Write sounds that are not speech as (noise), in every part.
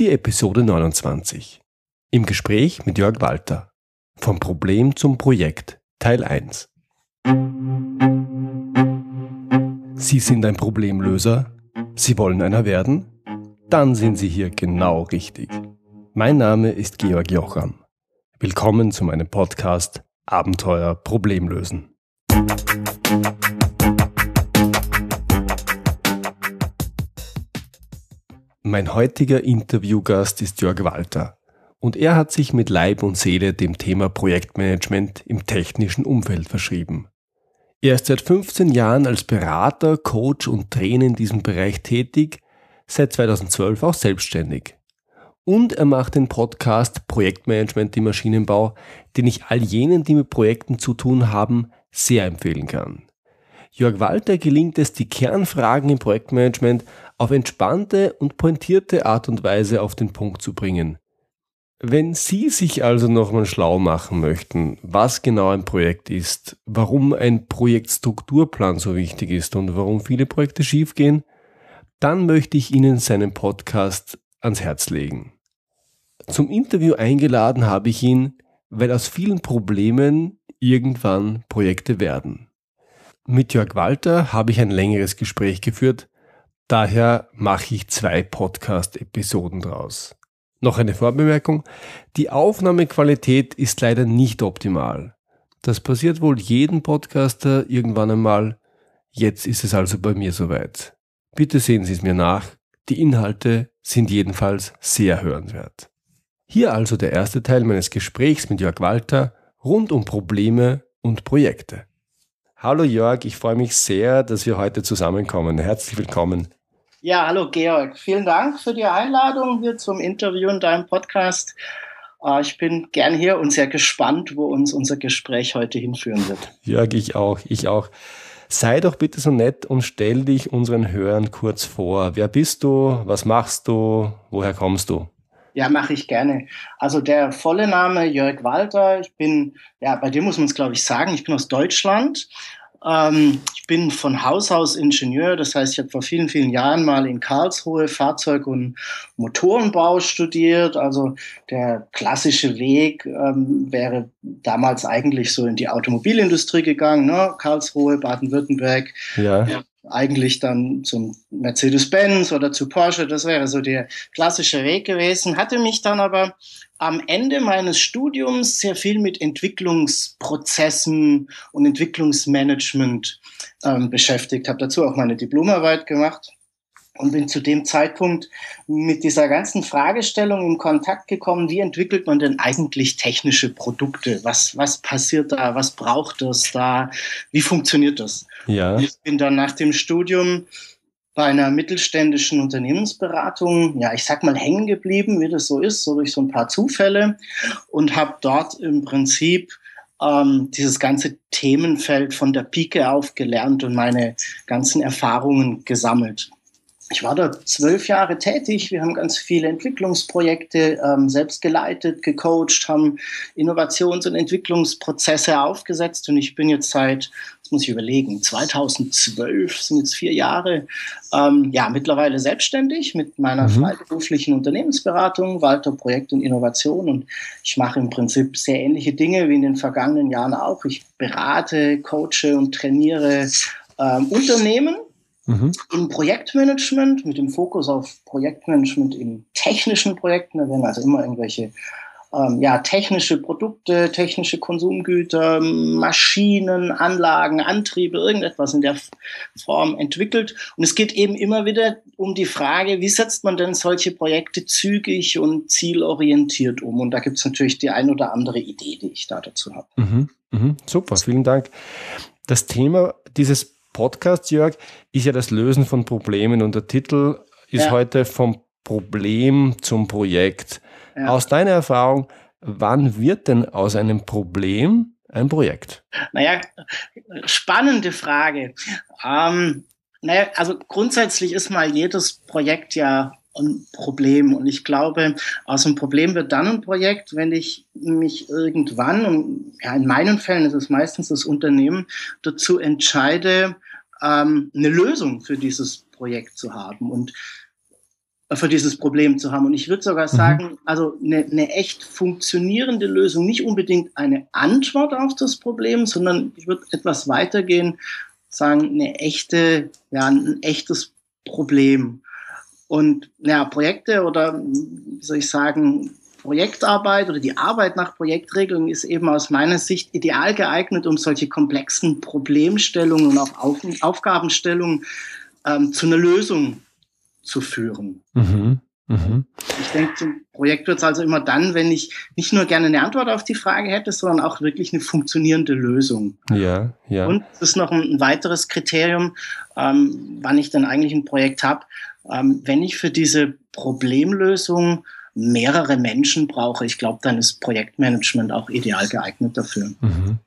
Die Episode 29. Im Gespräch mit Jörg Walter. Vom Problem zum Projekt. Teil 1. Sie sind ein Problemlöser? Sie wollen einer werden? Dann sind Sie hier genau richtig. Mein Name ist Georg Jocham. Willkommen zu meinem Podcast Abenteuer Problemlösen. Mein heutiger Interviewgast ist Jörg Walter und er hat sich mit Leib und Seele dem Thema Projektmanagement im technischen Umfeld verschrieben. Er ist seit 15 Jahren als Berater, Coach und Trainer in diesem Bereich tätig, seit 2012 auch selbstständig. Und er macht den Podcast Projektmanagement im Maschinenbau, den ich all jenen, die mit Projekten zu tun haben, sehr empfehlen kann. Jörg Walter gelingt es, die Kernfragen im Projektmanagement auf entspannte und pointierte Art und Weise auf den Punkt zu bringen. Wenn Sie sich also nochmal schlau machen möchten, was genau ein Projekt ist, warum ein Projektstrukturplan so wichtig ist und warum viele Projekte schiefgehen, dann möchte ich Ihnen seinen Podcast ans Herz legen. Zum Interview eingeladen habe ich ihn, weil aus vielen Problemen irgendwann Projekte werden. Mit Jörg Walter habe ich ein längeres Gespräch geführt, Daher mache ich zwei Podcast-Episoden draus. Noch eine Vorbemerkung. Die Aufnahmequalität ist leider nicht optimal. Das passiert wohl jedem Podcaster irgendwann einmal. Jetzt ist es also bei mir soweit. Bitte sehen Sie es mir nach. Die Inhalte sind jedenfalls sehr hörenswert. Hier also der erste Teil meines Gesprächs mit Jörg Walter rund um Probleme und Projekte. Hallo Jörg, ich freue mich sehr, dass wir heute zusammenkommen. Herzlich willkommen. Ja, hallo Georg. Vielen Dank für die Einladung hier zum Interview in deinem Podcast. Äh, ich bin gern hier und sehr gespannt, wo uns unser Gespräch heute hinführen wird. Jörg, ich auch, ich auch. Sei doch bitte so nett und stell dich unseren Hörern kurz vor. Wer bist du? Was machst du? Woher kommst du? Ja, mache ich gerne. Also der volle Name Jörg Walter. Ich bin, ja, bei dir muss man es glaube ich sagen, ich bin aus Deutschland, ähm, ich bin von Haus aus Ingenieur, das heißt, ich habe vor vielen, vielen Jahren mal in Karlsruhe Fahrzeug- und Motorenbau studiert. Also der klassische Weg ähm, wäre damals eigentlich so in die Automobilindustrie gegangen, ne? Karlsruhe, Baden-Württemberg. Ja. Eigentlich dann zum Mercedes-Benz oder zu Porsche, das wäre so der klassische Weg gewesen. Hatte mich dann aber am Ende meines Studiums sehr viel mit Entwicklungsprozessen und Entwicklungsmanagement ähm, beschäftigt, habe dazu auch meine Diplomarbeit gemacht und bin zu dem Zeitpunkt mit dieser ganzen Fragestellung in Kontakt gekommen, wie entwickelt man denn eigentlich technische Produkte? Was, was passiert da? Was braucht es da? Wie funktioniert das? Ja. Ich bin dann nach dem Studium bei einer mittelständischen Unternehmensberatung, ja, ich sag mal, hängen geblieben, wie das so ist, so durch so ein paar Zufälle und habe dort im Prinzip ähm, dieses ganze Themenfeld von der Pike auf gelernt und meine ganzen Erfahrungen gesammelt. Ich war dort zwölf Jahre tätig. Wir haben ganz viele Entwicklungsprojekte ähm, selbst geleitet, gecoacht, haben Innovations- und Entwicklungsprozesse aufgesetzt. Und ich bin jetzt seit, das muss ich überlegen, 2012 sind jetzt vier Jahre, ähm, ja, mittlerweile selbstständig mit meiner mhm. freiberuflichen Unternehmensberatung, Walter Projekt und Innovation. Und ich mache im Prinzip sehr ähnliche Dinge wie in den vergangenen Jahren auch. Ich berate, coache und trainiere ähm, Unternehmen Mhm. Im Projektmanagement, mit dem Fokus auf Projektmanagement in technischen Projekten, da werden also immer irgendwelche ähm, ja, technische Produkte, technische Konsumgüter, Maschinen, Anlagen, Antriebe, irgendetwas in der Form entwickelt. Und es geht eben immer wieder um die Frage, wie setzt man denn solche Projekte zügig und zielorientiert um? Und da gibt es natürlich die ein oder andere Idee, die ich da dazu habe. Mhm. Mhm. Super, vielen Dank. Das Thema dieses Podcast, Jörg, ist ja das Lösen von Problemen und der Titel ist ja. heute vom Problem zum Projekt. Ja. Aus deiner Erfahrung, wann wird denn aus einem Problem ein Projekt? Naja, spannende Frage. Ähm, naja, also grundsätzlich ist mal jedes Projekt ja ein Problem. Und ich glaube, aus einem Problem wird dann ein Projekt, wenn ich mich irgendwann, und ja, in meinen Fällen ist es meistens das Unternehmen, dazu entscheide, ähm, eine Lösung für dieses Projekt zu haben. Und für dieses Problem zu haben. Und ich würde sogar mhm. sagen, also eine, eine echt funktionierende Lösung, nicht unbedingt eine Antwort auf das Problem, sondern ich würde etwas weitergehen, sagen, eine echte, ja, ein echtes Problem. Und ja, Projekte oder wie soll ich sagen, Projektarbeit oder die Arbeit nach Projektregeln ist eben aus meiner Sicht ideal geeignet, um solche komplexen Problemstellungen und auch Auf Aufgabenstellungen ähm, zu einer Lösung zu führen. Mhm. Mhm. Ich denke, zum Projekt wird es also immer dann, wenn ich nicht nur gerne eine Antwort auf die Frage hätte, sondern auch wirklich eine funktionierende Lösung. Ja, ja. Und das ist noch ein, ein weiteres Kriterium, ähm, wann ich dann eigentlich ein Projekt habe. Ähm, wenn ich für diese Problemlösung mehrere Menschen brauche, ich glaube, dann ist Projektmanagement auch ideal geeignet dafür. Mhm.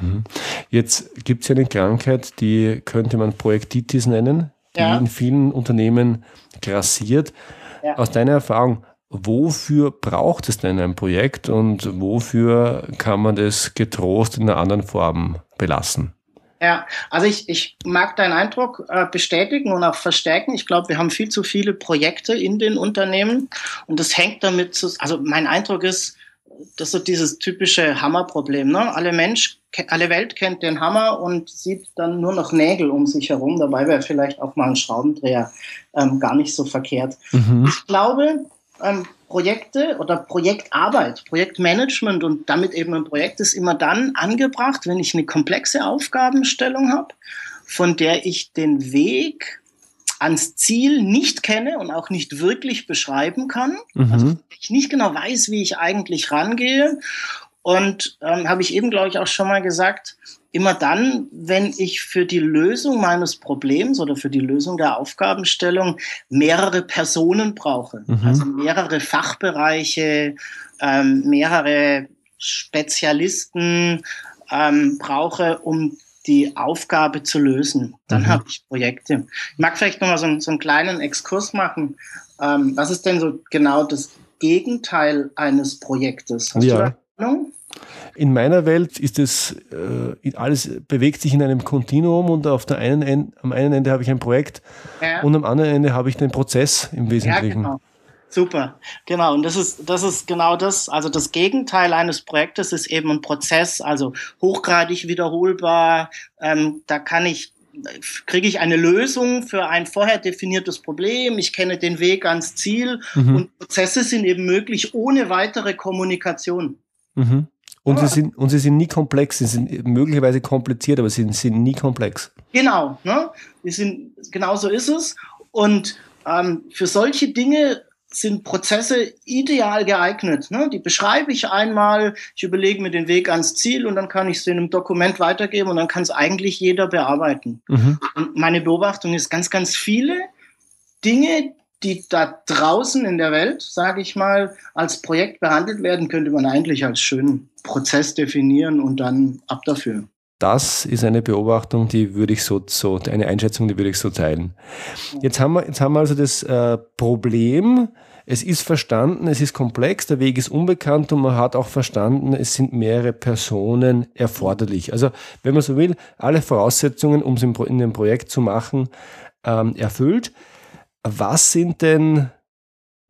Mhm. Jetzt gibt es ja eine Krankheit, die könnte man Projektitis nennen, die ja. in vielen Unternehmen grassiert. Ja. Aus deiner Erfahrung, wofür braucht es denn ein Projekt und wofür kann man das getrost in einer anderen Form belassen? Ja, also ich, ich mag deinen Eindruck äh, bestätigen und auch verstärken. Ich glaube, wir haben viel zu viele Projekte in den Unternehmen und das hängt damit zu, also mein Eindruck ist, das ist so dieses typische Hammerproblem. Ne? Alle Mensch, alle Welt kennt den Hammer und sieht dann nur noch Nägel um sich herum. Dabei wäre vielleicht auch mal ein Schraubendreher ähm, gar nicht so verkehrt. Mhm. Ich glaube, ähm, Projekte oder Projektarbeit, Projektmanagement und damit eben ein Projekt ist immer dann angebracht, wenn ich eine komplexe Aufgabenstellung habe, von der ich den Weg ans Ziel nicht kenne und auch nicht wirklich beschreiben kann. Mhm. Also ich nicht genau weiß, wie ich eigentlich rangehe. Und ähm, habe ich eben, glaube ich, auch schon mal gesagt, immer dann, wenn ich für die Lösung meines Problems oder für die Lösung der Aufgabenstellung mehrere Personen brauche, mhm. also mehrere Fachbereiche, ähm, mehrere Spezialisten ähm, brauche, um die Aufgabe zu lösen. Dann mhm. habe ich Projekte. Ich mag vielleicht nochmal so, so einen kleinen Exkurs machen. Ähm, was ist denn so genau das Gegenteil eines Projektes? Hast ja. Du Ahnung? In meiner Welt ist es, äh, alles bewegt sich in einem Kontinuum und auf der einen Ende, am einen Ende habe ich ein Projekt ja. und am anderen Ende habe ich den Prozess im Wesentlichen. Ja, genau. Super, genau. Und das ist, das ist genau das. Also das Gegenteil eines Projektes ist eben ein Prozess, also hochgradig wiederholbar. Ähm, da kann ich kriege ich eine Lösung für ein vorher definiertes Problem, ich kenne den Weg ans Ziel mhm. und Prozesse sind eben möglich ohne weitere Kommunikation. Mhm. Und, ah. sie sind, und sie sind nie komplex, sie sind möglicherweise kompliziert, aber sie sind nie komplex. Genau, ne? Die sind, genau so ist es. Und ähm, für solche Dinge sind Prozesse ideal geeignet. Ne? Die beschreibe ich einmal, ich überlege mir den Weg ans Ziel und dann kann ich es in einem Dokument weitergeben und dann kann es eigentlich jeder bearbeiten. Mhm. Und meine Beobachtung ist ganz, ganz viele Dinge, die da draußen in der Welt, sage ich mal, als Projekt behandelt werden, könnte man eigentlich als schönen Prozess definieren und dann ab dafür. Das ist eine Beobachtung, die würde ich so, so eine Einschätzung, die würde ich so teilen. Jetzt haben wir, jetzt haben wir also das äh, Problem, es ist verstanden, es ist komplex, der Weg ist unbekannt und man hat auch verstanden, es sind mehrere Personen erforderlich. Also, wenn man so will, alle Voraussetzungen, um es in dem Projekt zu machen, ähm, erfüllt. Was sind denn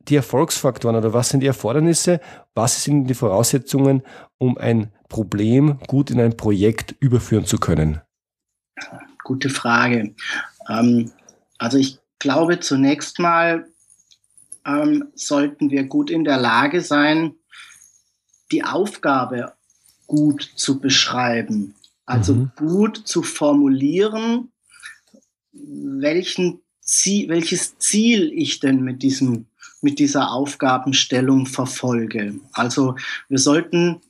die Erfolgsfaktoren oder was sind die Erfordernisse? Was sind die Voraussetzungen, um ein Problem gut in ein Projekt überführen zu können? Gute Frage. Ähm, also ich glaube zunächst mal ähm, sollten wir gut in der Lage sein, die Aufgabe gut zu beschreiben. Also mhm. gut zu formulieren, welchen Ziel, welches Ziel ich denn mit diesem mit dieser Aufgabenstellung verfolge. Also wir sollten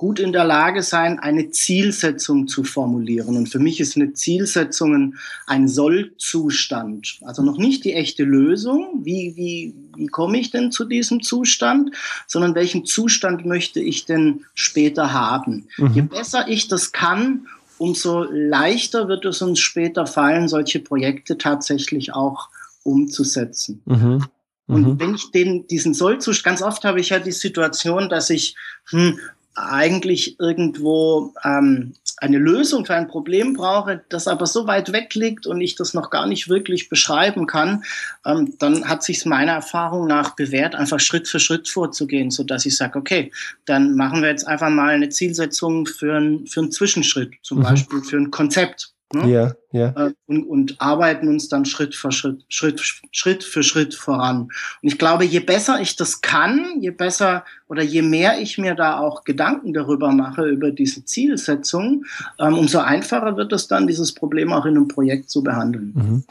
gut in der Lage sein, eine Zielsetzung zu formulieren. Und für mich ist eine Zielsetzung ein Sollzustand. Also noch nicht die echte Lösung, wie, wie, wie komme ich denn zu diesem Zustand, sondern welchen Zustand möchte ich denn später haben. Mhm. Je besser ich das kann, umso leichter wird es uns später fallen, solche Projekte tatsächlich auch umzusetzen. Mhm. Und mhm. wenn ich den, diesen Sollzustand, ganz oft habe ich ja die Situation, dass ich hm, eigentlich irgendwo ähm, eine Lösung für ein Problem brauche, das aber so weit weg liegt und ich das noch gar nicht wirklich beschreiben kann, ähm, dann hat sich meiner Erfahrung nach bewährt, einfach Schritt für Schritt vorzugehen, so dass ich sage, okay, dann machen wir jetzt einfach mal eine Zielsetzung für, ein, für einen Zwischenschritt, zum mhm. Beispiel für ein Konzept. Ne? Ja, ja. Äh, und, und arbeiten uns dann Schritt für Schritt, Schritt, Schritt für Schritt voran. Und ich glaube, je besser ich das kann, je besser oder je mehr ich mir da auch Gedanken darüber mache, über diese Zielsetzung, ähm, umso einfacher wird es dann, dieses Problem auch in einem Projekt zu behandeln. Mhm.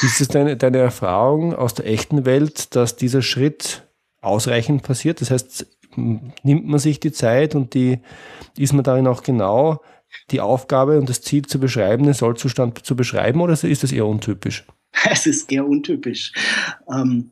Ist es deine, deine Erfahrung aus der echten Welt, dass dieser Schritt ausreichend passiert? Das heißt, nimmt man sich die Zeit und die ist man darin auch genau, die Aufgabe und das Ziel zu beschreiben, den Sollzustand zu beschreiben, oder ist das eher untypisch? (laughs) Es ist eher untypisch. Ähm,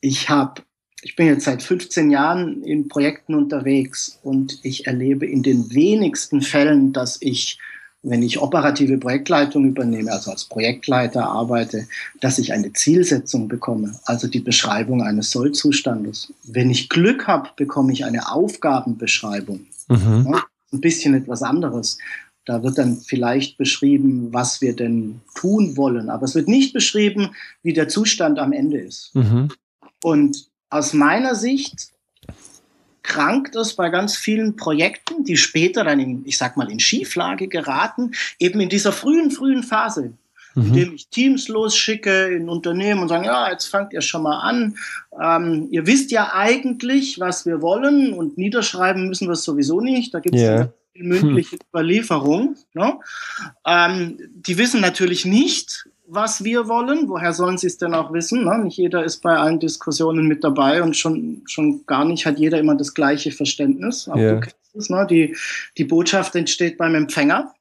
ich habe ich bin jetzt seit 15 Jahren in Projekten unterwegs und ich erlebe in den wenigsten Fällen, dass ich, wenn ich operative Projektleitung übernehme, also als Projektleiter arbeite, dass ich eine Zielsetzung bekomme, also die Beschreibung eines Sollzustandes. Wenn ich Glück habe, bekomme ich eine Aufgabenbeschreibung. Mhm. Ja, ein bisschen etwas anderes. Da wird dann vielleicht beschrieben, was wir denn tun wollen, aber es wird nicht beschrieben, wie der Zustand am Ende ist. Mhm. Und aus meiner Sicht krankt es bei ganz vielen Projekten, die später dann in, ich sag mal, in Schieflage geraten, eben in dieser frühen, frühen Phase, mhm. indem ich Teams losschicke in Unternehmen und sagen, ja, jetzt fangt ihr schon mal an. Ähm, ihr wisst ja eigentlich, was wir wollen und niederschreiben müssen wir es sowieso nicht. Da gibt es yeah. mündliche hm. Überlieferung. Ne? Ähm, die wissen natürlich nicht, was wir wollen. Woher sollen sie es denn auch wissen? Ne? Nicht jeder ist bei allen Diskussionen mit dabei und schon, schon gar nicht hat jeder immer das gleiche Verständnis. Aber yeah. du kennst es, ne? die, die Botschaft entsteht beim Empfänger.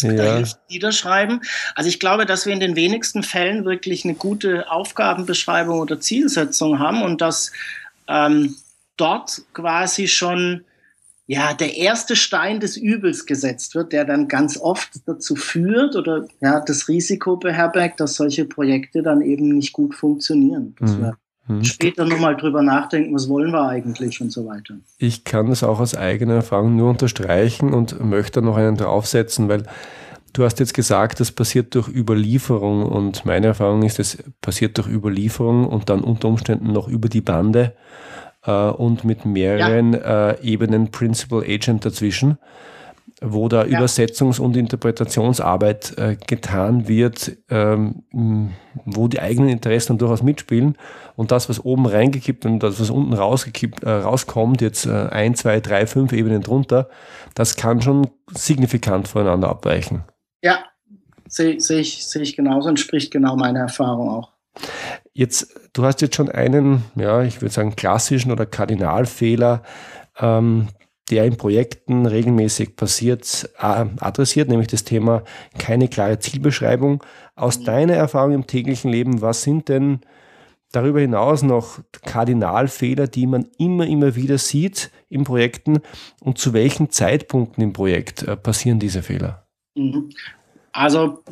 Ja. Niederschreiben. Also ich glaube, dass wir in den wenigsten Fällen wirklich eine gute Aufgabenbeschreibung oder Zielsetzung haben und dass ähm, dort quasi schon ja der erste Stein des Übels gesetzt wird, der dann ganz oft dazu führt oder ja das Risiko beherbergt, dass solche Projekte dann eben nicht gut funktionieren. Mhm. Mhm. später nochmal drüber nachdenken, was wollen wir eigentlich und so weiter. Ich kann das auch aus eigener Erfahrung nur unterstreichen und möchte noch einen draufsetzen, weil du hast jetzt gesagt, das passiert durch Überlieferung und meine Erfahrung ist, es passiert durch Überlieferung und dann unter Umständen noch über die Bande äh, und mit mehreren ja. äh, Ebenen Principal Agent dazwischen wo da ja. Übersetzungs- und Interpretationsarbeit äh, getan wird, ähm, wo die eigenen Interessen durchaus mitspielen. Und das, was oben reingekippt und das, was unten rausgekippt, äh, rauskommt, jetzt äh, ein, zwei, drei, fünf Ebenen drunter, das kann schon signifikant voneinander abweichen. Ja, sehe seh ich, seh ich genauso und spricht genau meine Erfahrung auch. Jetzt, du hast jetzt schon einen, ja, ich würde sagen, klassischen oder Kardinalfehler ähm, der in Projekten regelmäßig passiert, äh, adressiert, nämlich das Thema keine klare Zielbeschreibung. Aus mhm. deiner Erfahrung im täglichen Leben, was sind denn darüber hinaus noch Kardinalfehler, die man immer, immer wieder sieht in Projekten und zu welchen Zeitpunkten im Projekt äh, passieren diese Fehler? Mhm. Also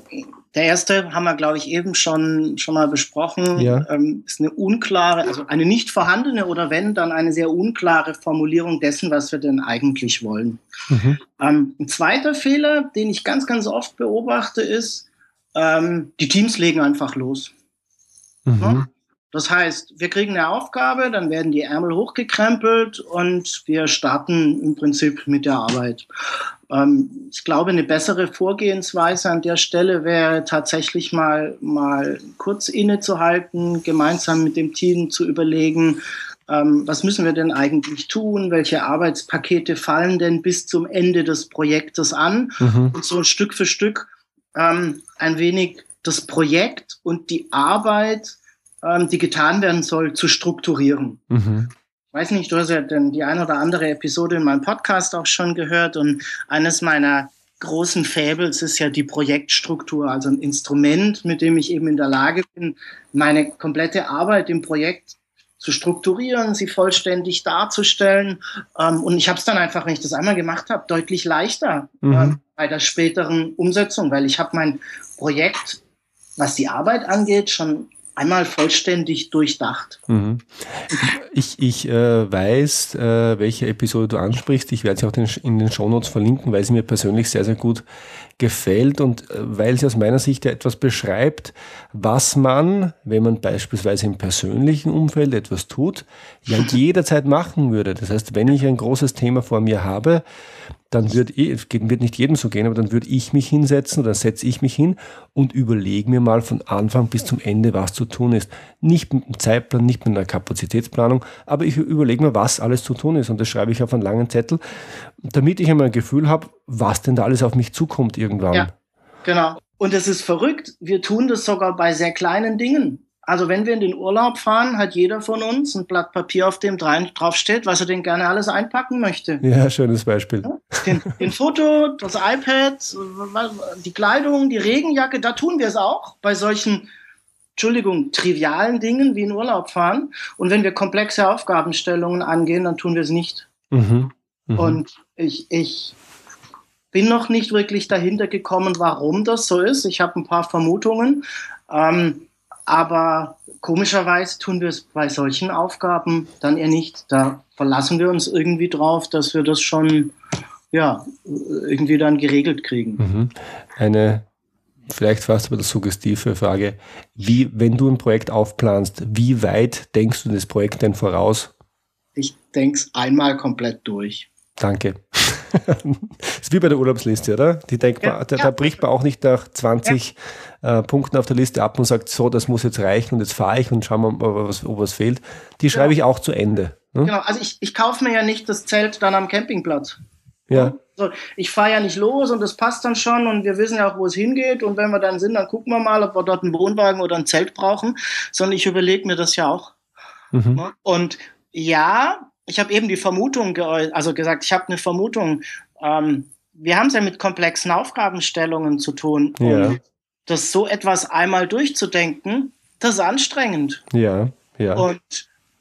der erste haben wir, glaube ich, eben schon, schon mal besprochen. Ja. Ähm, ist eine unklare, also eine nicht vorhandene oder wenn, dann eine sehr unklare Formulierung dessen, was wir denn eigentlich wollen. Mhm. Ähm, ein zweiter Fehler, den ich ganz, ganz oft beobachte, ist, ähm, die Teams legen einfach los. Mhm. Ja? Das heißt, wir kriegen eine Aufgabe, dann werden die Ärmel hochgekrempelt und wir starten im Prinzip mit der Arbeit. Ähm, ich glaube, eine bessere Vorgehensweise an der Stelle wäre tatsächlich mal, mal kurz innezuhalten, gemeinsam mit dem Team zu überlegen, ähm, was müssen wir denn eigentlich tun? Welche Arbeitspakete fallen denn bis zum Ende des Projektes an? Mhm. Und so Stück für Stück ähm, ein wenig das Projekt und die Arbeit ähm, die getan werden soll, zu strukturieren. Mhm. Ich weiß nicht, du hast ja denn die eine oder andere Episode in meinem Podcast auch schon gehört und eines meiner großen Fäbels ist ja die Projektstruktur, also ein Instrument, mit dem ich eben in der Lage bin, meine komplette Arbeit im Projekt zu strukturieren, sie vollständig darzustellen. Ähm, und ich habe es dann einfach, wenn ich das einmal gemacht habe, deutlich leichter mhm. äh, bei der späteren Umsetzung, weil ich habe mein Projekt, was die Arbeit angeht, schon einmal vollständig durchdacht. Mhm. Ich, ich äh, weiß, äh, welche Episode du ansprichst. Ich werde sie auch den, in den Shownotes verlinken, weil sie mir persönlich sehr, sehr gut gefällt und äh, weil sie aus meiner Sicht ja etwas beschreibt, was man, wenn man beispielsweise im persönlichen Umfeld etwas tut, ja (laughs) jederzeit machen würde. Das heißt, wenn ich ein großes Thema vor mir habe, dann wird, wird nicht jedem so gehen, aber dann würde ich mich hinsetzen oder setze ich mich hin und überlege mir mal von Anfang bis zum Ende, was zu tun ist. Nicht mit einem Zeitplan, nicht mit einer Kapazitätsplanung, aber ich überlege mir, was alles zu tun ist und das schreibe ich auf einen langen Zettel, damit ich einmal ein Gefühl habe, was denn da alles auf mich zukommt irgendwann. Ja, genau. Und es ist verrückt, wir tun das sogar bei sehr kleinen Dingen. Also wenn wir in den Urlaub fahren, hat jeder von uns ein Blatt Papier, auf dem drauf steht, was er denn gerne alles einpacken möchte. Ja, schönes Beispiel. Den, den Foto, das iPad, die Kleidung, die Regenjacke, da tun wir es auch bei solchen, Entschuldigung, trivialen Dingen wie in Urlaub fahren. Und wenn wir komplexe Aufgabenstellungen angehen, dann tun wir es nicht. Mhm. Mhm. Und ich, ich bin noch nicht wirklich dahinter gekommen, warum das so ist. Ich habe ein paar Vermutungen. Ähm, aber komischerweise tun wir es bei solchen Aufgaben dann eher nicht. Da verlassen wir uns irgendwie drauf, dass wir das schon ja, irgendwie dann geregelt kriegen. Mhm. Eine vielleicht fast aber suggestive Frage. Wie, wenn du ein Projekt aufplanst, wie weit denkst du das Projekt denn voraus? Ich denke es einmal komplett durch. Danke. (laughs) ist wie bei der Urlaubsliste, oder? Die denkt ja, man, da, ja. da, bricht man auch nicht nach 20 ja. äh, Punkten auf der Liste ab und sagt, so, das muss jetzt reichen und jetzt fahre ich und schauen wir mal, ob was, ob was fehlt. Die schreibe genau. ich auch zu Ende. Ne? Genau, also ich, ich kaufe mir ja nicht das Zelt dann am Campingplatz. Ja. Also ich fahre ja nicht los und das passt dann schon und wir wissen ja auch, wo es hingeht und wenn wir dann sind, dann gucken wir mal, ob wir dort einen Wohnwagen oder ein Zelt brauchen, sondern ich überlege mir das ja auch. Mhm. Ne? Und ja, ich habe eben die Vermutung, also gesagt, ich habe eine Vermutung, ähm, wir haben es ja mit komplexen Aufgabenstellungen zu tun. Ja. Und das so etwas einmal durchzudenken, das ist anstrengend. Ja, ja. Und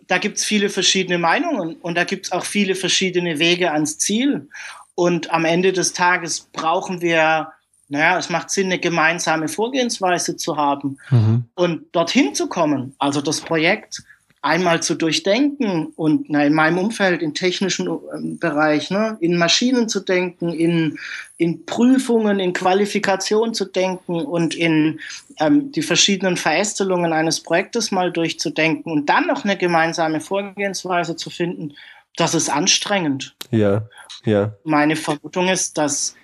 da gibt es viele verschiedene Meinungen und da gibt es auch viele verschiedene Wege ans Ziel. Und am Ende des Tages brauchen wir, naja, es macht Sinn, eine gemeinsame Vorgehensweise zu haben mhm. und dorthin zu kommen. Also das Projekt einmal zu durchdenken und na, in meinem Umfeld, im technischen ähm, Bereich, ne, in Maschinen zu denken, in, in Prüfungen, in Qualifikation zu denken und in ähm, die verschiedenen Verästelungen eines Projektes mal durchzudenken und dann noch eine gemeinsame Vorgehensweise zu finden, das ist anstrengend. Ja, ja. Meine Vermutung ist, dass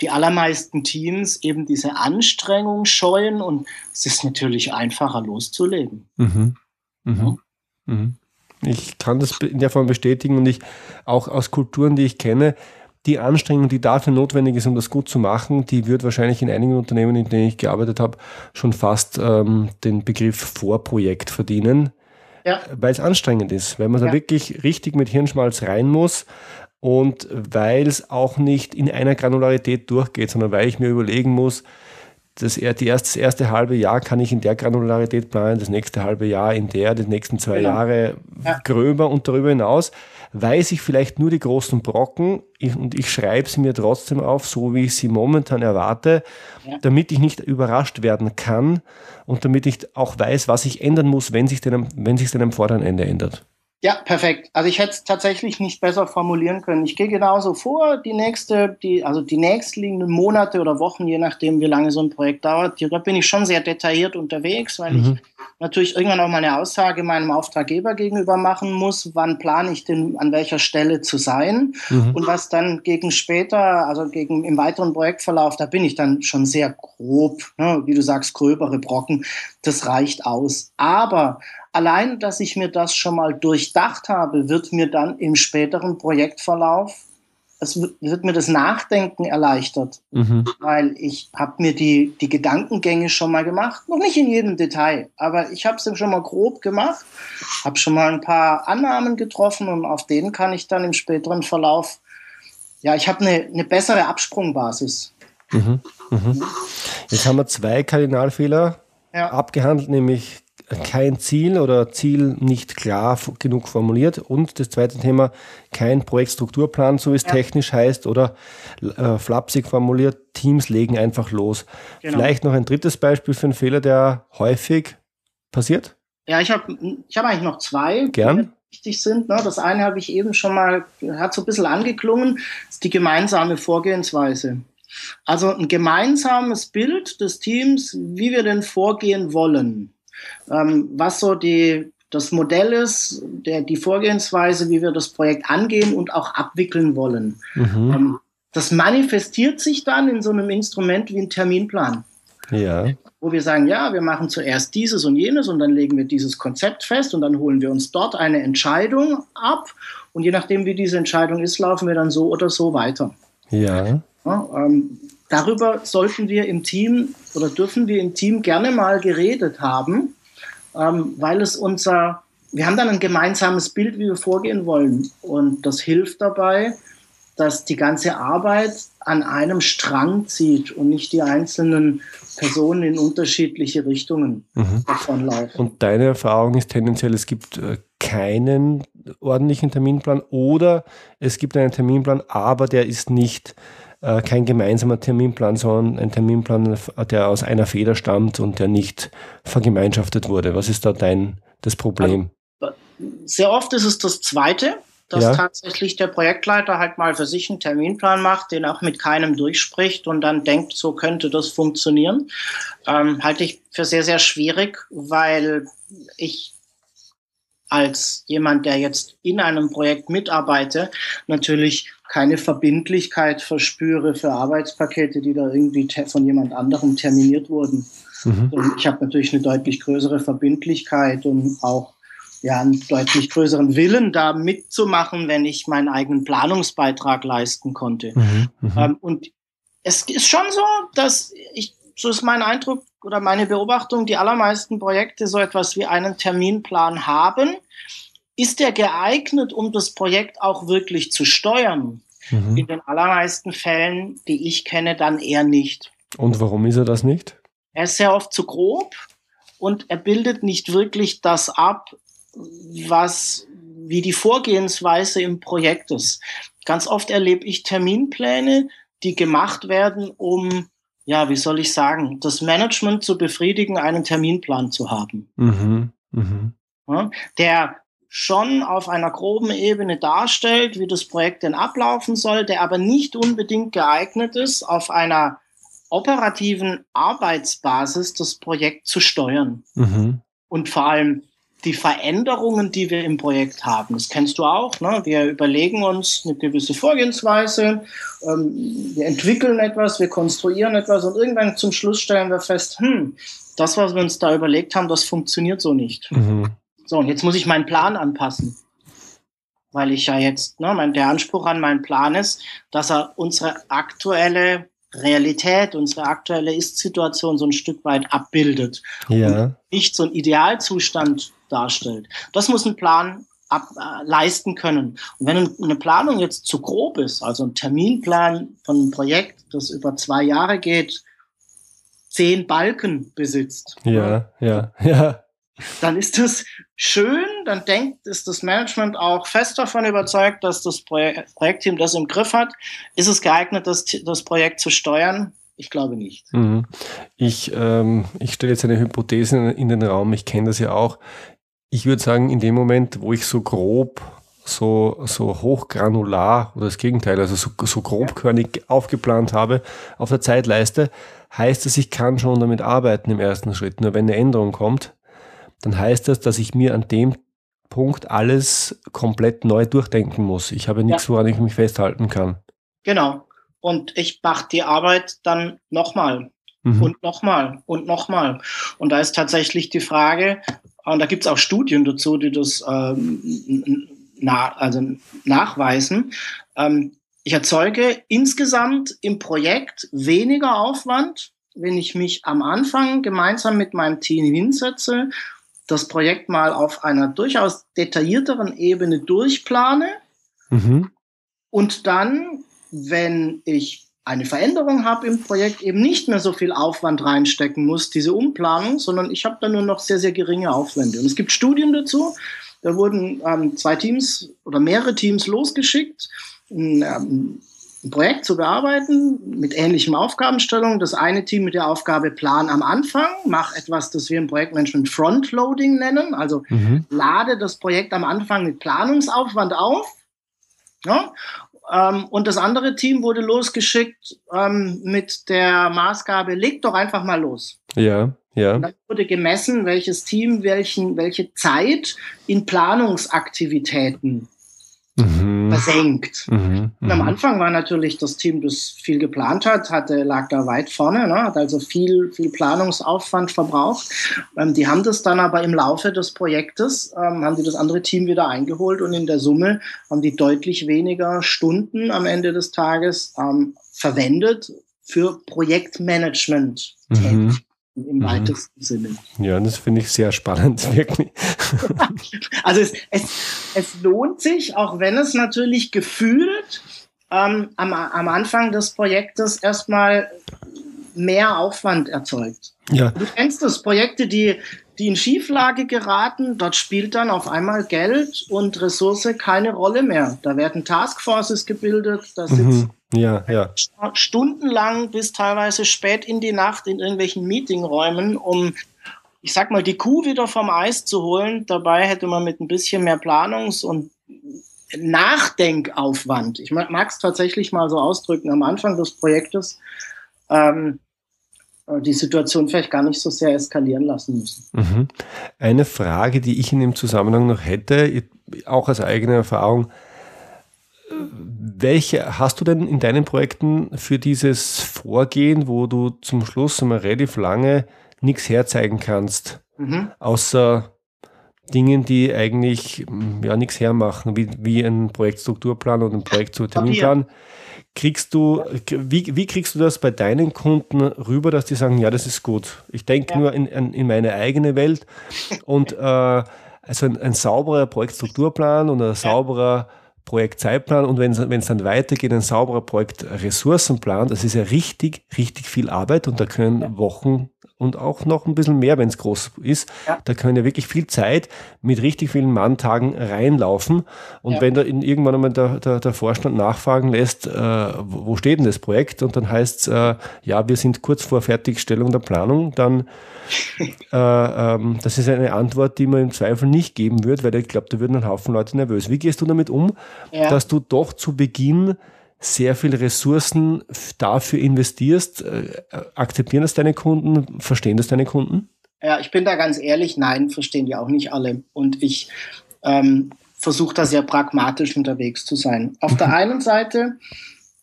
die allermeisten Teams eben diese Anstrengung scheuen und es ist natürlich einfacher loszulegen. Mhm. Mhm. Mhm. Ich kann das in der Form bestätigen und ich auch aus Kulturen, die ich kenne, die Anstrengung, die dafür notwendig ist, um das gut zu machen, die wird wahrscheinlich in einigen Unternehmen, in denen ich gearbeitet habe, schon fast ähm, den Begriff Vorprojekt verdienen, ja. weil es anstrengend ist, weil man ja. da wirklich richtig mit Hirnschmalz rein muss und weil es auch nicht in einer Granularität durchgeht, sondern weil ich mir überlegen muss, das, die erste, das erste halbe Jahr kann ich in der Granularität planen, das nächste halbe Jahr in der, die nächsten zwei genau. Jahre ja. gröber und darüber hinaus weiß ich vielleicht nur die großen Brocken und ich schreibe sie mir trotzdem auf, so wie ich sie momentan erwarte, ja. damit ich nicht überrascht werden kann und damit ich auch weiß, was ich ändern muss, wenn sich denn, wenn sich denn am vorderen Ende ändert. Ja, perfekt. Also ich hätte es tatsächlich nicht besser formulieren können. Ich gehe genauso vor, die nächste, die, also die nächstliegenden Monate oder Wochen, je nachdem, wie lange so ein Projekt dauert, da bin ich schon sehr detailliert unterwegs, weil mhm. ich natürlich irgendwann auch mal eine Aussage meinem Auftraggeber gegenüber machen muss, wann plane ich denn an welcher Stelle zu sein mhm. und was dann gegen später, also gegen im weiteren Projektverlauf, da bin ich dann schon sehr grob, ne, wie du sagst, gröbere Brocken, das reicht aus. Aber Allein, dass ich mir das schon mal durchdacht habe, wird mir dann im späteren Projektverlauf, es wird, mir das Nachdenken erleichtert, mhm. weil ich habe mir die, die Gedankengänge schon mal gemacht, noch nicht in jedem Detail, aber ich habe es schon mal grob gemacht, habe schon mal ein paar Annahmen getroffen und auf denen kann ich dann im späteren Verlauf, ja, ich habe eine, eine bessere Absprungbasis. Mhm. Mhm. Jetzt haben wir zwei Kardinalfehler ja. abgehandelt, nämlich kein Ziel oder Ziel nicht klar genug formuliert. Und das zweite Thema, kein Projektstrukturplan, so wie es ja. technisch heißt, oder äh, flapsig formuliert, Teams legen einfach los. Genau. Vielleicht noch ein drittes Beispiel für einen Fehler, der häufig passiert? Ja, ich habe ich hab eigentlich noch zwei, Gern. die wichtig sind. Ne? Das eine habe ich eben schon mal, hat so ein bisschen angeklungen, ist die gemeinsame Vorgehensweise. Also ein gemeinsames Bild des Teams, wie wir denn vorgehen wollen. Ähm, was so die, das Modell ist, der, die Vorgehensweise, wie wir das Projekt angehen und auch abwickeln wollen. Mhm. Ähm, das manifestiert sich dann in so einem Instrument wie ein Terminplan. Ja. Wo wir sagen, ja, wir machen zuerst dieses und jenes und dann legen wir dieses Konzept fest und dann holen wir uns dort eine Entscheidung ab und je nachdem, wie diese Entscheidung ist, laufen wir dann so oder so weiter. Ja. ja ähm, darüber sollten wir im Team oder dürfen wir im Team gerne mal geredet haben, ähm, weil es unser, wir haben dann ein gemeinsames Bild, wie wir vorgehen wollen und das hilft dabei, dass die ganze Arbeit an einem Strang zieht und nicht die einzelnen Personen in unterschiedliche Richtungen mhm. davonlaufen. Und deine Erfahrung ist tendenziell, es gibt äh, keinen ordentlichen Terminplan oder es gibt einen Terminplan, aber der ist nicht äh, kein gemeinsamer Terminplan, sondern ein Terminplan, der aus einer Feder stammt und der nicht vergemeinschaftet wurde. Was ist da dein das Problem? Also, sehr oft ist es das Zweite dass ja. tatsächlich der Projektleiter halt mal für sich einen Terminplan macht, den auch mit keinem durchspricht und dann denkt, so könnte das funktionieren. Ähm, halte ich für sehr, sehr schwierig, weil ich als jemand, der jetzt in einem Projekt mitarbeite, natürlich keine Verbindlichkeit verspüre für Arbeitspakete, die da irgendwie von jemand anderem terminiert wurden. Mhm. Und ich habe natürlich eine deutlich größere Verbindlichkeit und auch ja, einen deutlich größeren Willen, da mitzumachen, wenn ich meinen eigenen Planungsbeitrag leisten konnte. Mhm, mh. ähm, und es ist schon so, dass ich, so ist mein Eindruck oder meine Beobachtung, die allermeisten Projekte so etwas wie einen Terminplan haben. Ist der geeignet, um das Projekt auch wirklich zu steuern? Mhm. In den allermeisten Fällen, die ich kenne, dann eher nicht. Und warum ist er das nicht? Er ist sehr oft zu grob und er bildet nicht wirklich das ab, was, wie die Vorgehensweise im Projekt ist. Ganz oft erlebe ich Terminpläne, die gemacht werden, um, ja, wie soll ich sagen, das Management zu befriedigen, einen Terminplan zu haben. Mhm, mh. ja, der schon auf einer groben Ebene darstellt, wie das Projekt denn ablaufen soll, der aber nicht unbedingt geeignet ist, auf einer operativen Arbeitsbasis das Projekt zu steuern. Mhm. Und vor allem die Veränderungen, die wir im Projekt haben. Das kennst du auch. Ne? Wir überlegen uns eine gewisse Vorgehensweise, ähm, wir entwickeln etwas, wir konstruieren etwas und irgendwann zum Schluss stellen wir fest, hm, das, was wir uns da überlegt haben, das funktioniert so nicht. Mhm. So, und jetzt muss ich meinen Plan anpassen. Weil ich ja jetzt, ne, mein, der Anspruch an meinen Plan ist, dass er unsere aktuelle Realität, unsere aktuelle Ist-Situation so ein Stück weit abbildet. Ja. Und nicht so ein Idealzustand darstellt. Das muss ein Plan ab, äh, leisten können. Und wenn eine Planung jetzt zu grob ist, also ein Terminplan von einem Projekt, das über zwei Jahre geht, zehn Balken besitzt. Ja, ja, (laughs) ja. Dann ist das schön, dann denkt, ist das Management auch fest davon überzeugt, dass das Projek Projektteam das im Griff hat. Ist es geeignet, das, das Projekt zu steuern? Ich glaube nicht. Mhm. Ich, ähm, ich stelle jetzt eine Hypothese in, in den Raum, ich kenne das ja auch. Ich würde sagen, in dem Moment, wo ich so grob, so, so hochgranular oder das Gegenteil, also so, so grobkörnig aufgeplant habe auf der Zeitleiste, heißt das, ich kann schon damit arbeiten im ersten Schritt. Nur wenn eine Änderung kommt, dann heißt das, dass ich mir an dem Punkt alles komplett neu durchdenken muss. Ich habe nichts, woran ich mich festhalten kann. Genau. Und ich mache die Arbeit dann nochmal mhm. und nochmal und nochmal. Und da ist tatsächlich die Frage, und da gibt es auch Studien dazu, die das ähm, na, also nachweisen. Ähm, ich erzeuge insgesamt im Projekt weniger Aufwand, wenn ich mich am Anfang gemeinsam mit meinem Team hinsetze, das Projekt mal auf einer durchaus detaillierteren Ebene durchplane mhm. und dann, wenn ich eine Veränderung habe im Projekt, eben nicht mehr so viel Aufwand reinstecken muss, diese Umplanung, sondern ich habe dann nur noch sehr, sehr geringe Aufwände. Und es gibt Studien dazu, da wurden ähm, zwei Teams oder mehrere Teams losgeschickt. Ähm, ein Projekt zu bearbeiten mit ähnlichen Aufgabenstellungen. Das eine Team mit der Aufgabe Plan am Anfang, mach etwas, das wir im Projektmanagement Frontloading nennen, also mhm. lade das Projekt am Anfang mit Planungsaufwand auf. Ja, ähm, und das andere Team wurde losgeschickt ähm, mit der Maßgabe, leg doch einfach mal los. Ja, ja. Und dann wurde gemessen, welches Team welchen, welche Zeit in Planungsaktivitäten mhm. versenkt. Mhm. Und am mhm. Anfang war natürlich das Team, das viel geplant hat, hatte, lag da weit vorne, ne, hat also viel, viel Planungsaufwand verbraucht. Ähm, die haben das dann aber im Laufe des Projektes, ähm, haben die das andere Team wieder eingeholt und in der Summe haben die deutlich weniger Stunden am Ende des Tages ähm, verwendet für Projektmanagement. Mhm im mhm. weitesten Sinne. Ja, das finde ich sehr spannend, (laughs) wirklich. (laughs) also es, es, es lohnt sich, auch wenn es natürlich gefühlt ähm, am, am Anfang des Projektes erstmal mehr Aufwand erzeugt. Ja. Du kennst das, Projekte, die, die in Schieflage geraten, dort spielt dann auf einmal Geld und Ressource keine Rolle mehr. Da werden Taskforces gebildet, da sitzt mhm. Ja, ja. Stundenlang bis teilweise spät in die Nacht in irgendwelchen Meetingräumen, um, ich sag mal, die Kuh wieder vom Eis zu holen. Dabei hätte man mit ein bisschen mehr Planungs- und Nachdenkaufwand, ich mag es tatsächlich mal so ausdrücken, am Anfang des Projektes, ähm, die Situation vielleicht gar nicht so sehr eskalieren lassen müssen. Mhm. Eine Frage, die ich in dem Zusammenhang noch hätte, auch aus eigener Erfahrung, welche hast du denn in deinen Projekten für dieses Vorgehen, wo du zum Schluss einmal relativ lange nichts herzeigen kannst, mhm. außer Dingen, die eigentlich ja nichts hermachen, wie, wie ein Projektstrukturplan oder ein Projektterminplan. Kriegst du, wie, wie kriegst du das bei deinen Kunden rüber, dass die sagen, ja, das ist gut. Ich denke ja. nur in, in meine eigene Welt. Und äh, also ein, ein sauberer Projektstrukturplan und ein sauberer Projektzeitplan. Und wenn es dann weitergeht, ein sauberer Projektressourcenplan, das ist ja richtig, richtig viel Arbeit. Und da können Wochen und auch noch ein bisschen mehr, wenn es groß ist. Ja. Da können ja wirklich viel Zeit mit richtig vielen Manntagen reinlaufen. Und ja. wenn da in, irgendwann einmal der, der, der Vorstand nachfragen lässt, äh, wo steht denn das Projekt? Und dann heißt es, äh, ja, wir sind kurz vor Fertigstellung der Planung, dann (laughs) äh, ähm, das ist eine Antwort, die man im Zweifel nicht geben wird, weil ich glaube, da würden ein Haufen Leute nervös. Wie gehst du damit um, ja. dass du doch zu Beginn sehr viel Ressourcen dafür investierst. Äh, akzeptieren das deine Kunden? Verstehen das deine Kunden? Ja, ich bin da ganz ehrlich, nein, verstehen die auch nicht alle. Und ich ähm, versuche da sehr pragmatisch unterwegs zu sein. Auf der (laughs) einen Seite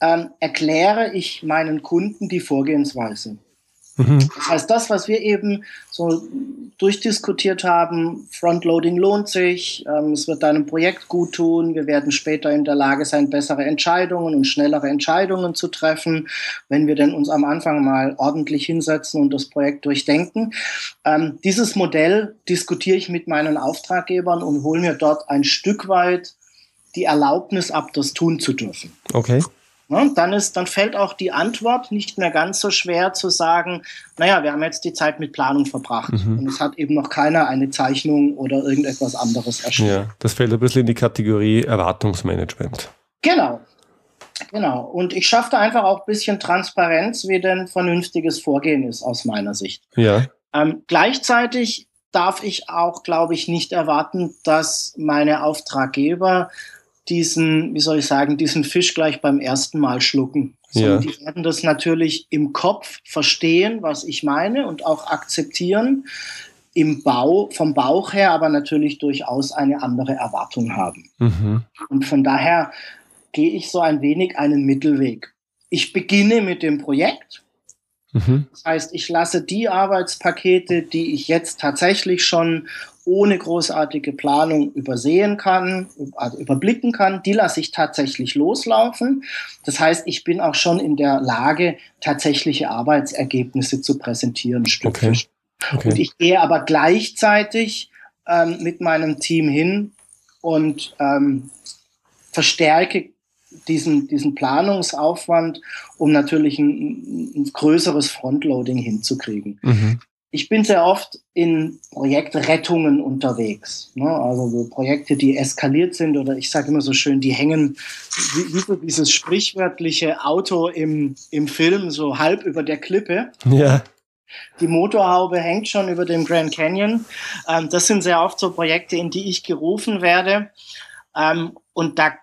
ähm, erkläre ich meinen Kunden die Vorgehensweise. Mhm. Das heißt, das, was wir eben so durchdiskutiert haben, Frontloading lohnt sich, ähm, es wird deinem Projekt gut tun, wir werden später in der Lage sein, bessere Entscheidungen und schnellere Entscheidungen zu treffen, wenn wir denn uns am Anfang mal ordentlich hinsetzen und das Projekt durchdenken. Ähm, dieses Modell diskutiere ich mit meinen Auftraggebern und hole mir dort ein Stück weit die Erlaubnis ab, das tun zu dürfen. Okay. Ne, dann, ist, dann fällt auch die Antwort nicht mehr ganz so schwer zu sagen, naja, wir haben jetzt die Zeit mit Planung verbracht mhm. und es hat eben noch keiner eine Zeichnung oder irgendetwas anderes erstellt. Ja, das fällt ein bisschen in die Kategorie Erwartungsmanagement. Genau. Genau. Und ich schaffe da einfach auch ein bisschen Transparenz, wie denn vernünftiges Vorgehen ist aus meiner Sicht. Ja. Ähm, gleichzeitig darf ich auch, glaube ich, nicht erwarten, dass meine Auftraggeber diesen, wie soll ich sagen, diesen Fisch gleich beim ersten Mal schlucken. Ja. die werden das natürlich im Kopf verstehen, was ich meine und auch akzeptieren. Im Bau, vom Bauch her aber natürlich durchaus eine andere Erwartung haben. Mhm. Und von daher gehe ich so ein wenig einen Mittelweg. Ich beginne mit dem Projekt. Mhm. Das heißt, ich lasse die Arbeitspakete, die ich jetzt tatsächlich schon ohne großartige Planung übersehen kann, also überblicken kann, die lasse ich tatsächlich loslaufen. Das heißt, ich bin auch schon in der Lage, tatsächliche Arbeitsergebnisse zu präsentieren, Stück okay. für Stück. Okay. Und ich gehe aber gleichzeitig ähm, mit meinem Team hin und ähm, verstärke diesen, diesen Planungsaufwand, um natürlich ein, ein größeres Frontloading hinzukriegen. Mhm. ich bin sehr oft in Projektrettungen unterwegs. Ne? Also so Projekte, die eskaliert sind oder ich sage immer so schön, die hängen wie, wie so dieses sprichwörtliche Auto im, im Film so halb über der Klippe. Ja. Die Motorhaube hängt schon über dem Grand Canyon. Ähm, das sind sehr oft so Projekte, in die ich gerufen werde. Ähm, und da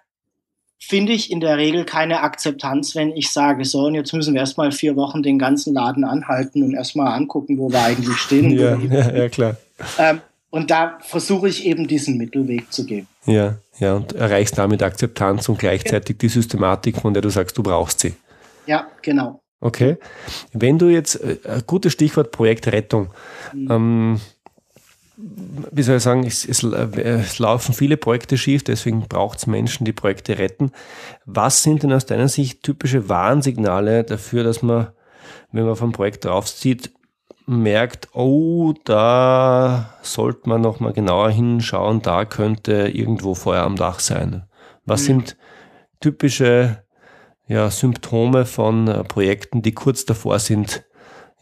finde ich in der Regel keine Akzeptanz, wenn ich sage, so, und jetzt müssen wir erstmal vier Wochen den ganzen Laden anhalten und erstmal angucken, wo wir eigentlich stehen. ja, ja, (laughs) ja, klar. Ähm, und da versuche ich eben diesen Mittelweg zu gehen. Ja, ja, und erreichst damit Akzeptanz und gleichzeitig die Systematik, von der du sagst, du brauchst sie. Ja, genau. Okay. Wenn du jetzt, äh, gutes Stichwort Projektrettung. Mhm. Ähm, wie soll ich sagen, es, es, es laufen viele Projekte schief, deswegen braucht es Menschen, die Projekte retten. Was sind denn aus deiner Sicht typische Warnsignale dafür, dass man, wenn man vom Projekt draufzieht, merkt, oh, da sollte man noch mal genauer hinschauen, da könnte irgendwo Feuer am Dach sein. Was mhm. sind typische ja, Symptome von äh, Projekten, die kurz davor sind,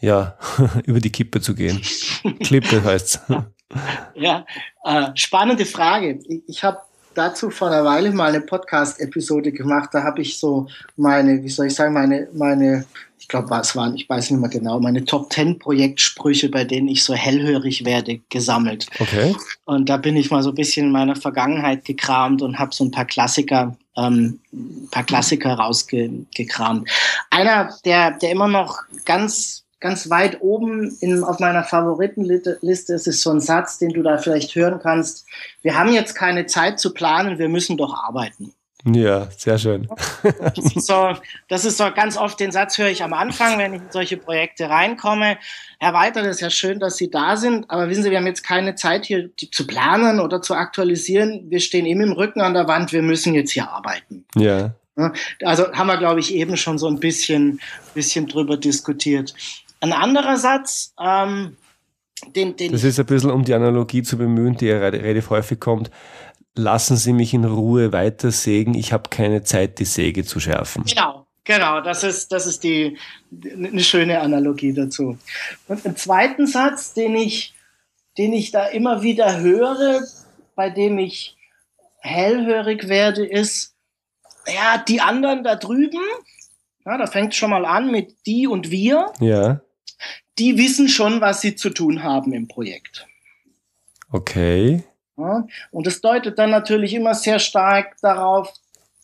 ja, (laughs) über die Kippe zu gehen? (laughs) Klippe heißt's. Ja, äh, spannende Frage. Ich, ich habe dazu vor einer Weile mal eine Podcast-Episode gemacht. Da habe ich so meine, wie soll ich sagen, meine, meine, ich glaube, was waren, ich weiß nicht mehr genau, meine Top 10 Projektsprüche, bei denen ich so hellhörig werde, gesammelt. Okay. Und da bin ich mal so ein bisschen in meiner gekramt und habe so ein paar Klassiker, ähm, ein paar Klassiker rausgekramt. Einer, der, der immer noch ganz ganz weit oben in, auf meiner Favoritenliste ist es so ein Satz, den du da vielleicht hören kannst. Wir haben jetzt keine Zeit zu planen, wir müssen doch arbeiten. Ja, sehr schön. Das ist, so, das ist so ganz oft den Satz höre ich am Anfang, wenn ich in solche Projekte reinkomme. Herr Walter, das ist ja schön, dass Sie da sind, aber wissen Sie, wir haben jetzt keine Zeit hier zu planen oder zu aktualisieren. Wir stehen eben im Rücken an der Wand, wir müssen jetzt hier arbeiten. Ja. Also haben wir, glaube ich, eben schon so ein bisschen, bisschen drüber diskutiert. Ein anderer Satz, ähm, den, den Das ist ein bisschen, um die Analogie zu bemühen, die ja relativ häufig kommt. Lassen Sie mich in Ruhe weiter sägen, ich habe keine Zeit, die Säge zu schärfen. Genau, genau, das ist, das ist die, eine schöne Analogie dazu. Und einen zweiten Satz, den ich, den ich da immer wieder höre, bei dem ich hellhörig werde, ist, ja, die anderen da drüben, ja, da fängt schon mal an mit die und wir. Ja die wissen schon, was sie zu tun haben im Projekt. Okay. Ja, und es deutet dann natürlich immer sehr stark darauf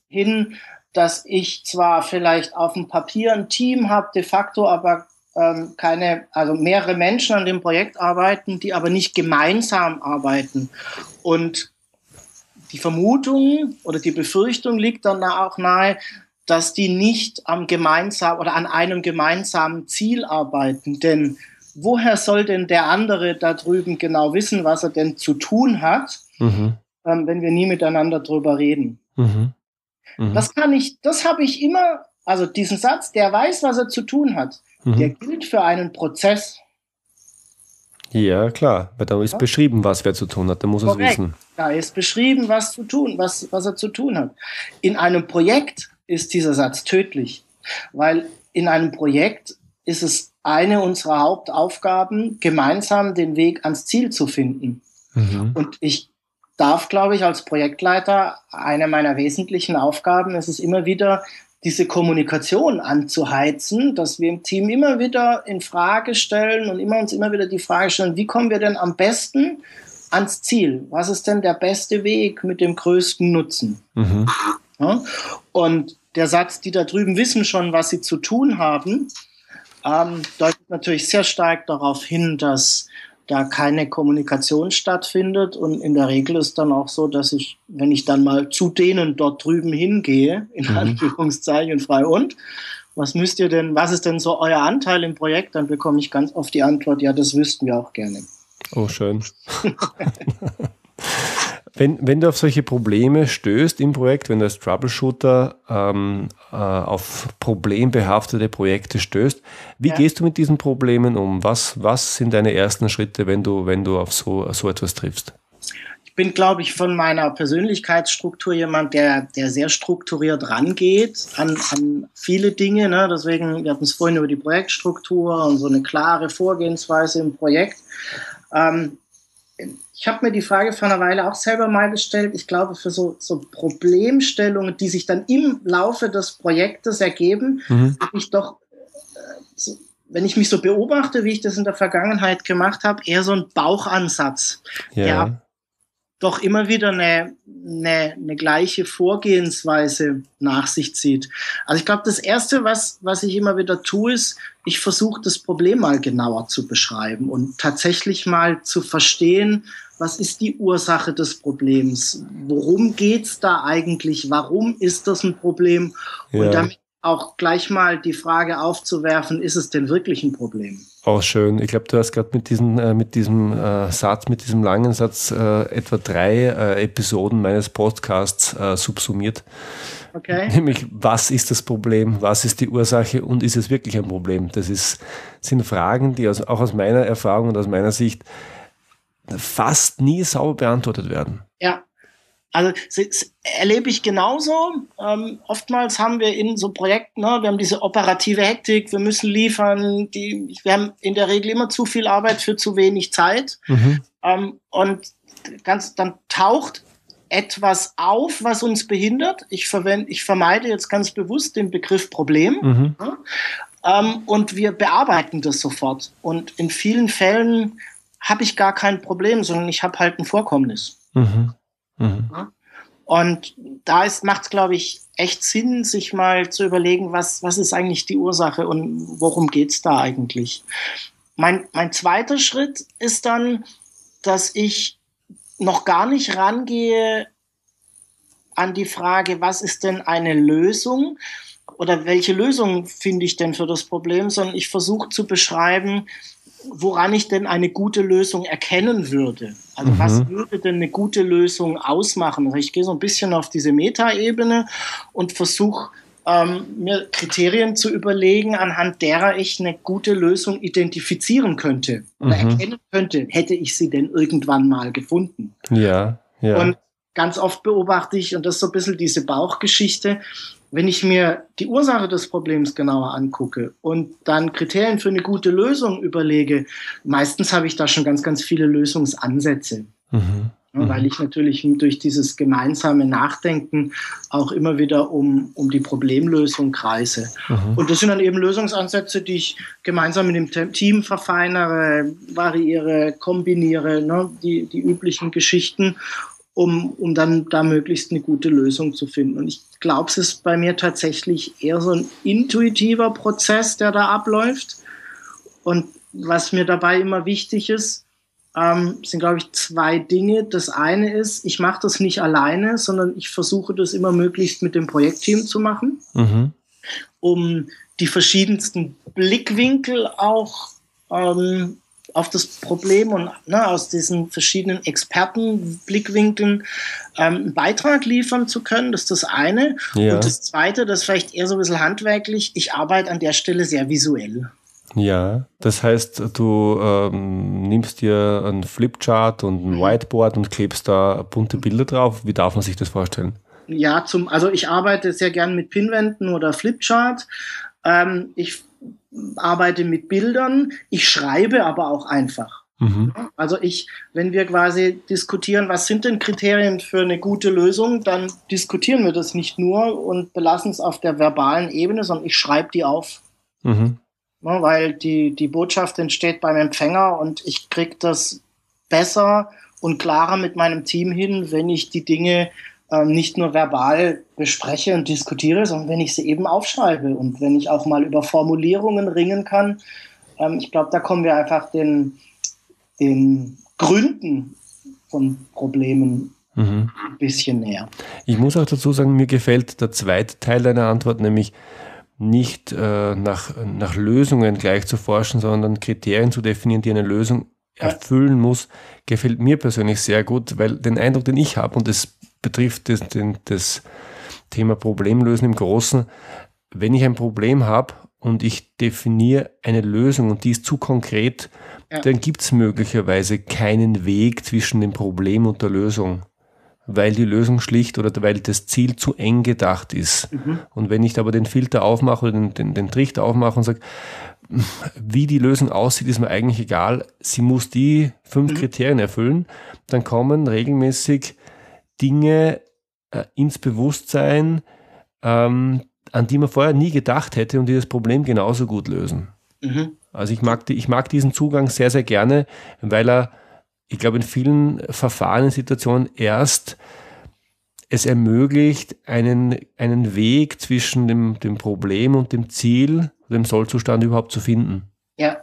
hin, dass ich zwar vielleicht auf dem Papier ein Team habe, de facto aber ähm, keine, also mehrere Menschen an dem Projekt arbeiten, die aber nicht gemeinsam arbeiten. Und die Vermutung oder die Befürchtung liegt dann auch nahe, dass die nicht am gemeinsamen oder an einem gemeinsamen Ziel arbeiten. Denn woher soll denn der andere da drüben genau wissen, was er denn zu tun hat, mhm. ähm, wenn wir nie miteinander drüber reden? Mhm. Mhm. Das kann ich, das habe ich immer, also diesen Satz, der weiß, was er zu tun hat, mhm. der gilt für einen Prozess. Ja, klar, weil da ist ja? beschrieben, was wer zu tun hat, da muss er es wissen. Da ist beschrieben, was zu tun, was, was er zu tun hat. In einem Projekt ist dieser Satz tödlich, weil in einem Projekt ist es eine unserer Hauptaufgaben, gemeinsam den Weg ans Ziel zu finden. Mhm. Und ich darf, glaube ich, als Projektleiter, eine meiner wesentlichen Aufgaben ist es immer wieder, diese Kommunikation anzuheizen, dass wir im Team immer wieder in Frage stellen und immer uns immer wieder die Frage stellen, wie kommen wir denn am besten ans Ziel? Was ist denn der beste Weg mit dem größten Nutzen? Mhm. Ja? Und der Satz, die da drüben wissen schon, was sie zu tun haben, ähm, deutet natürlich sehr stark darauf hin, dass da keine Kommunikation stattfindet. Und in der Regel ist dann auch so, dass ich, wenn ich dann mal zu denen dort drüben hingehe, in mhm. Anführungszeichen frei und, was müsst ihr denn, was ist denn so euer Anteil im Projekt? Dann bekomme ich ganz oft die Antwort, ja, das wüssten wir auch gerne. Oh, schön. (laughs) (laughs) Wenn, wenn du auf solche Probleme stößt im Projekt, wenn du als Troubleshooter ähm, äh, auf problembehaftete Projekte stößt, wie ja. gehst du mit diesen Problemen um? Was, was sind deine ersten Schritte, wenn du, wenn du auf so, so etwas triffst? bin, glaube ich, von meiner Persönlichkeitsstruktur jemand, der, der sehr strukturiert rangeht an, an viele Dinge. Ne? Deswegen, wir hatten es vorhin über die Projektstruktur und so eine klare Vorgehensweise im Projekt. Ähm, ich habe mir die Frage vor einer Weile auch selber mal gestellt. Ich glaube, für so, so Problemstellungen, die sich dann im Laufe des Projektes ergeben, mhm. habe ich doch, äh, wenn ich mich so beobachte, wie ich das in der Vergangenheit gemacht habe, eher so einen Bauchansatz, ja. der doch immer wieder eine, eine, eine gleiche Vorgehensweise nach sich zieht. Also ich glaube, das Erste, was, was ich immer wieder tue, ist, ich versuche das Problem mal genauer zu beschreiben und tatsächlich mal zu verstehen, was ist die Ursache des Problems? Worum geht's da eigentlich? Warum ist das ein Problem? Ja. Und damit auch gleich mal die Frage aufzuwerfen, ist es denn wirklich ein Problem? Auch schön. Ich glaube, du hast gerade mit, äh, mit diesem äh, Satz, mit diesem langen Satz äh, etwa drei äh, Episoden meines Podcasts äh, subsumiert. Okay. Nämlich, was ist das Problem, was ist die Ursache und ist es wirklich ein Problem? Das ist, sind Fragen, die aus, auch aus meiner Erfahrung und aus meiner Sicht fast nie sauber beantwortet werden. Ja, also das erlebe ich genauso. Ähm, oftmals haben wir in so Projekten, ne, wir haben diese operative Hektik, wir müssen liefern, die, wir haben in der Regel immer zu viel Arbeit für zu wenig Zeit. Mhm. Ähm, und ganz, dann taucht etwas auf, was uns behindert. Ich, verwende, ich vermeide jetzt ganz bewusst den Begriff Problem. Mhm. Ja, ähm, und wir bearbeiten das sofort. Und in vielen Fällen habe ich gar kein Problem, sondern ich habe halt ein Vorkommnis. Mhm. Mhm. Und da macht es, glaube ich, echt Sinn, sich mal zu überlegen, was, was ist eigentlich die Ursache und worum geht es da eigentlich. Mein, mein zweiter Schritt ist dann, dass ich noch gar nicht rangehe an die Frage, was ist denn eine Lösung oder welche Lösung finde ich denn für das Problem, sondern ich versuche zu beschreiben, woran ich denn eine gute Lösung erkennen würde. Also mhm. was würde denn eine gute Lösung ausmachen? Also ich gehe so ein bisschen auf diese Metaebene und versuche ähm, mir Kriterien zu überlegen, anhand derer ich eine gute Lösung identifizieren könnte oder mhm. erkennen könnte, hätte ich sie denn irgendwann mal gefunden. Ja, ja. Und ganz oft beobachte ich, und das ist so ein bisschen diese Bauchgeschichte, wenn ich mir die Ursache des Problems genauer angucke und dann Kriterien für eine gute Lösung überlege, meistens habe ich da schon ganz, ganz viele Lösungsansätze. Mhm. Ja, weil ich natürlich durch dieses gemeinsame Nachdenken auch immer wieder um, um die Problemlösung kreise. Mhm. Und das sind dann eben Lösungsansätze, die ich gemeinsam mit dem Team verfeinere, variiere, kombiniere, ne, die, die üblichen Geschichten um, um dann da möglichst eine gute Lösung zu finden. Und ich glaube, es ist bei mir tatsächlich eher so ein intuitiver Prozess, der da abläuft. Und was mir dabei immer wichtig ist, ähm, sind, glaube ich, zwei Dinge. Das eine ist, ich mache das nicht alleine, sondern ich versuche das immer möglichst mit dem Projektteam zu machen, mhm. um die verschiedensten Blickwinkel auch ähm, auf das Problem und ne, aus diesen verschiedenen Expertenblickwinkeln ähm, einen Beitrag liefern zu können. Das ist das eine. Ja. Und das zweite, das vielleicht eher so ein bisschen handwerklich, ich arbeite an der Stelle sehr visuell. Ja, das heißt, du ähm, nimmst dir ein Flipchart und ein Whiteboard und klebst da bunte Bilder drauf. Wie darf man sich das vorstellen? Ja, zum, also ich arbeite sehr gern mit Pinwänden oder Flipchart. Ähm, ich arbeite mit Bildern, ich schreibe aber auch einfach. Mhm. Also ich, wenn wir quasi diskutieren, was sind denn Kriterien für eine gute Lösung, dann diskutieren wir das nicht nur und belassen es auf der verbalen Ebene, sondern ich schreibe die auf. Mhm. Ja, weil die, die Botschaft entsteht beim Empfänger und ich kriege das besser und klarer mit meinem Team hin, wenn ich die Dinge ähm, nicht nur verbal bespreche und diskutiere, sondern wenn ich sie eben aufschreibe und wenn ich auch mal über Formulierungen ringen kann. Ähm, ich glaube, da kommen wir einfach den, den Gründen von Problemen mhm. ein bisschen näher. Ich muss auch dazu sagen, mir gefällt der zweite Teil deiner Antwort, nämlich nicht äh, nach, nach Lösungen gleich zu forschen, sondern Kriterien zu definieren, die eine Lösung erfüllen muss, gefällt mir persönlich sehr gut, weil den Eindruck, den ich habe, und das betrifft das, den, das Thema Problemlösen im Großen. Wenn ich ein Problem habe und ich definiere eine Lösung und die ist zu konkret, ja. dann gibt es möglicherweise keinen Weg zwischen dem Problem und der Lösung, weil die Lösung schlicht oder weil das Ziel zu eng gedacht ist. Mhm. Und wenn ich aber den Filter aufmache oder den, den, den Trichter aufmache und sage, wie die Lösung aussieht, ist mir eigentlich egal. Sie muss die fünf mhm. Kriterien erfüllen. Dann kommen regelmäßig Dinge äh, ins Bewusstsein, ähm, an die man vorher nie gedacht hätte und die das Problem genauso gut lösen. Mhm. Also ich mag, die, ich mag diesen Zugang sehr, sehr gerne, weil er, ich glaube, in vielen Verfahrenssituationen erst es ermöglicht, einen, einen Weg zwischen dem, dem Problem und dem Ziel, dem Sollzustand überhaupt zu finden. Ja,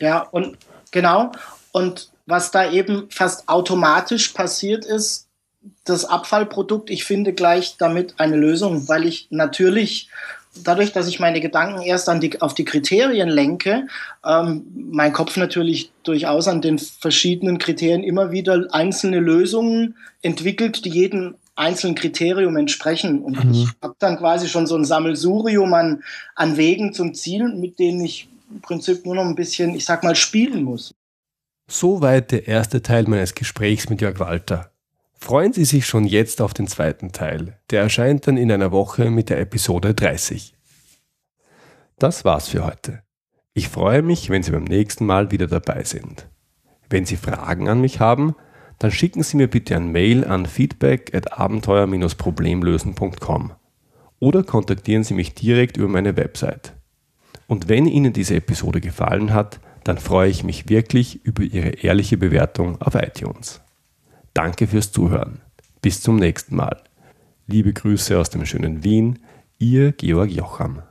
ja, und genau. Und was da eben fast automatisch passiert ist, das Abfallprodukt, ich finde gleich damit eine Lösung, weil ich natürlich dadurch, dass ich meine Gedanken erst an die, auf die Kriterien lenke, ähm, mein Kopf natürlich durchaus an den verschiedenen Kriterien immer wieder einzelne Lösungen entwickelt, die jedem einzelnen Kriterium entsprechen. Und mhm. ich habe dann quasi schon so ein Sammelsurium an, an Wegen zum Ziel, mit denen ich im Prinzip nur noch ein bisschen, ich sag mal, spielen muss. Soweit der erste Teil meines Gesprächs mit Jörg Walter. Freuen Sie sich schon jetzt auf den zweiten Teil. Der erscheint dann in einer Woche mit der Episode 30. Das war's für heute. Ich freue mich, wenn Sie beim nächsten Mal wieder dabei sind. Wenn Sie Fragen an mich haben, dann schicken Sie mir bitte ein Mail an feedback at abenteuer-problemlösen.com oder kontaktieren Sie mich direkt über meine Website. Und wenn Ihnen diese Episode gefallen hat, dann freue ich mich wirklich über Ihre ehrliche Bewertung auf iTunes. Danke fürs Zuhören. Bis zum nächsten Mal. Liebe Grüße aus dem schönen Wien, Ihr Georg Jocham.